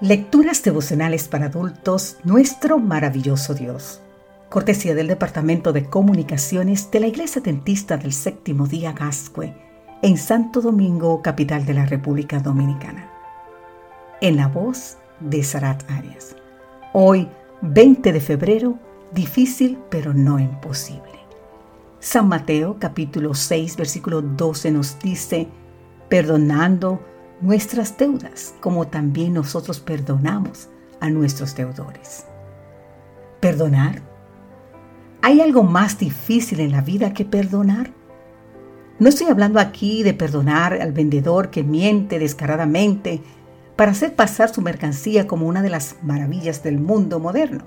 Lecturas devocionales para adultos, nuestro maravilloso Dios. Cortesía del Departamento de Comunicaciones de la Iglesia Dentista del Séptimo Día Gascue, en Santo Domingo, capital de la República Dominicana. En la voz de Sarat Arias. Hoy, 20 de febrero, difícil pero no imposible. San Mateo capítulo 6 versículo 12 nos dice, perdonando nuestras deudas, como también nosotros perdonamos a nuestros deudores. ¿Perdonar? ¿Hay algo más difícil en la vida que perdonar? No estoy hablando aquí de perdonar al vendedor que miente descaradamente para hacer pasar su mercancía como una de las maravillas del mundo moderno,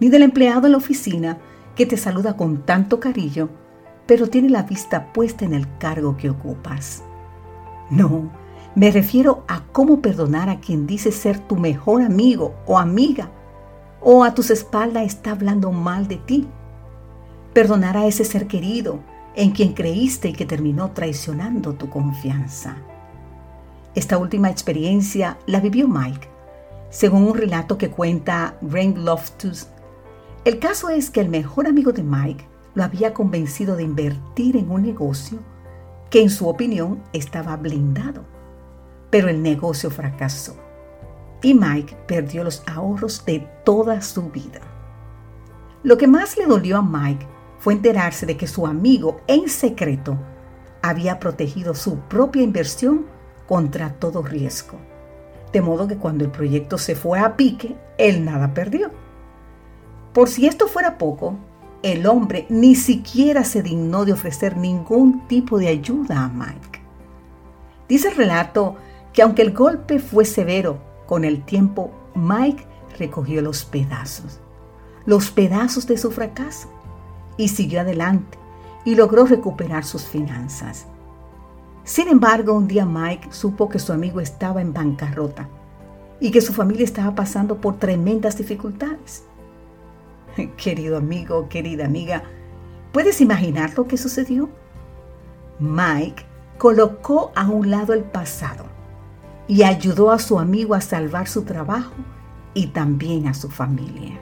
ni del empleado en la oficina que te saluda con tanto cariño, pero tiene la vista puesta en el cargo que ocupas. No, me refiero a cómo perdonar a quien dice ser tu mejor amigo o amiga, o a tus espaldas está hablando mal de ti. Perdonar a ese ser querido en quien creíste y que terminó traicionando tu confianza. Esta última experiencia la vivió Mike, según un relato que cuenta Rain Loftus. El caso es que el mejor amigo de Mike lo había convencido de invertir en un negocio que en su opinión estaba blindado pero el negocio fracasó y Mike perdió los ahorros de toda su vida. Lo que más le dolió a Mike fue enterarse de que su amigo en secreto había protegido su propia inversión contra todo riesgo. De modo que cuando el proyecto se fue a pique, él nada perdió. Por si esto fuera poco, el hombre ni siquiera se dignó de ofrecer ningún tipo de ayuda a Mike. Dice el relato que aunque el golpe fue severo, con el tiempo Mike recogió los pedazos, los pedazos de su fracaso, y siguió adelante y logró recuperar sus finanzas. Sin embargo, un día Mike supo que su amigo estaba en bancarrota y que su familia estaba pasando por tremendas dificultades. Querido amigo, querida amiga, ¿puedes imaginar lo que sucedió? Mike colocó a un lado el pasado y ayudó a su amigo a salvar su trabajo y también a su familia.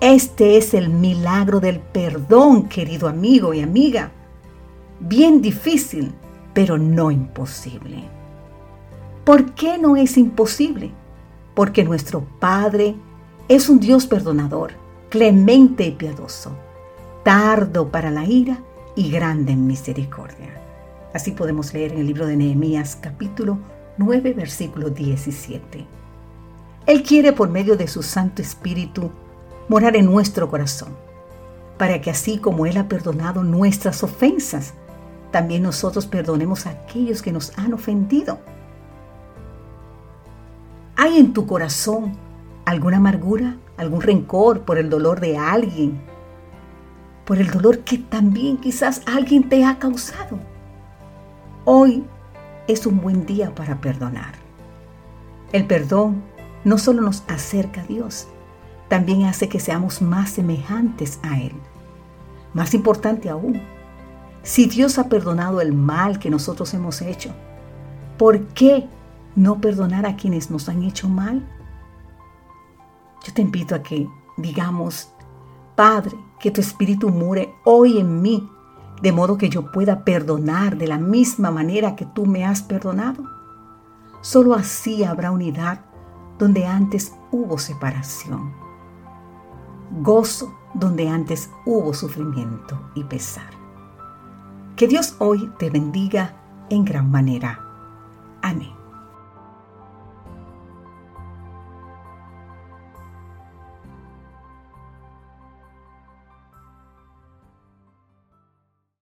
Este es el milagro del perdón, querido amigo y amiga. Bien difícil, pero no imposible. ¿Por qué no es imposible? Porque nuestro Padre es un Dios perdonador, clemente y piadoso, tardo para la ira y grande en misericordia. Así podemos leer en el libro de Nehemías capítulo 9, versículo 17. Él quiere por medio de su Santo Espíritu morar en nuestro corazón, para que así como Él ha perdonado nuestras ofensas, también nosotros perdonemos a aquellos que nos han ofendido. ¿Hay en tu corazón alguna amargura, algún rencor por el dolor de alguien? Por el dolor que también quizás alguien te ha causado. Hoy es un buen día para perdonar. El perdón no solo nos acerca a Dios, también hace que seamos más semejantes a Él. Más importante aún, si Dios ha perdonado el mal que nosotros hemos hecho, ¿por qué no perdonar a quienes nos han hecho mal? Yo te invito a que digamos, Padre, que tu Espíritu mure hoy en mí de modo que yo pueda perdonar de la misma manera que tú me has perdonado. Solo así habrá unidad donde antes hubo separación, gozo donde antes hubo sufrimiento y pesar. Que Dios hoy te bendiga en gran manera. Amén.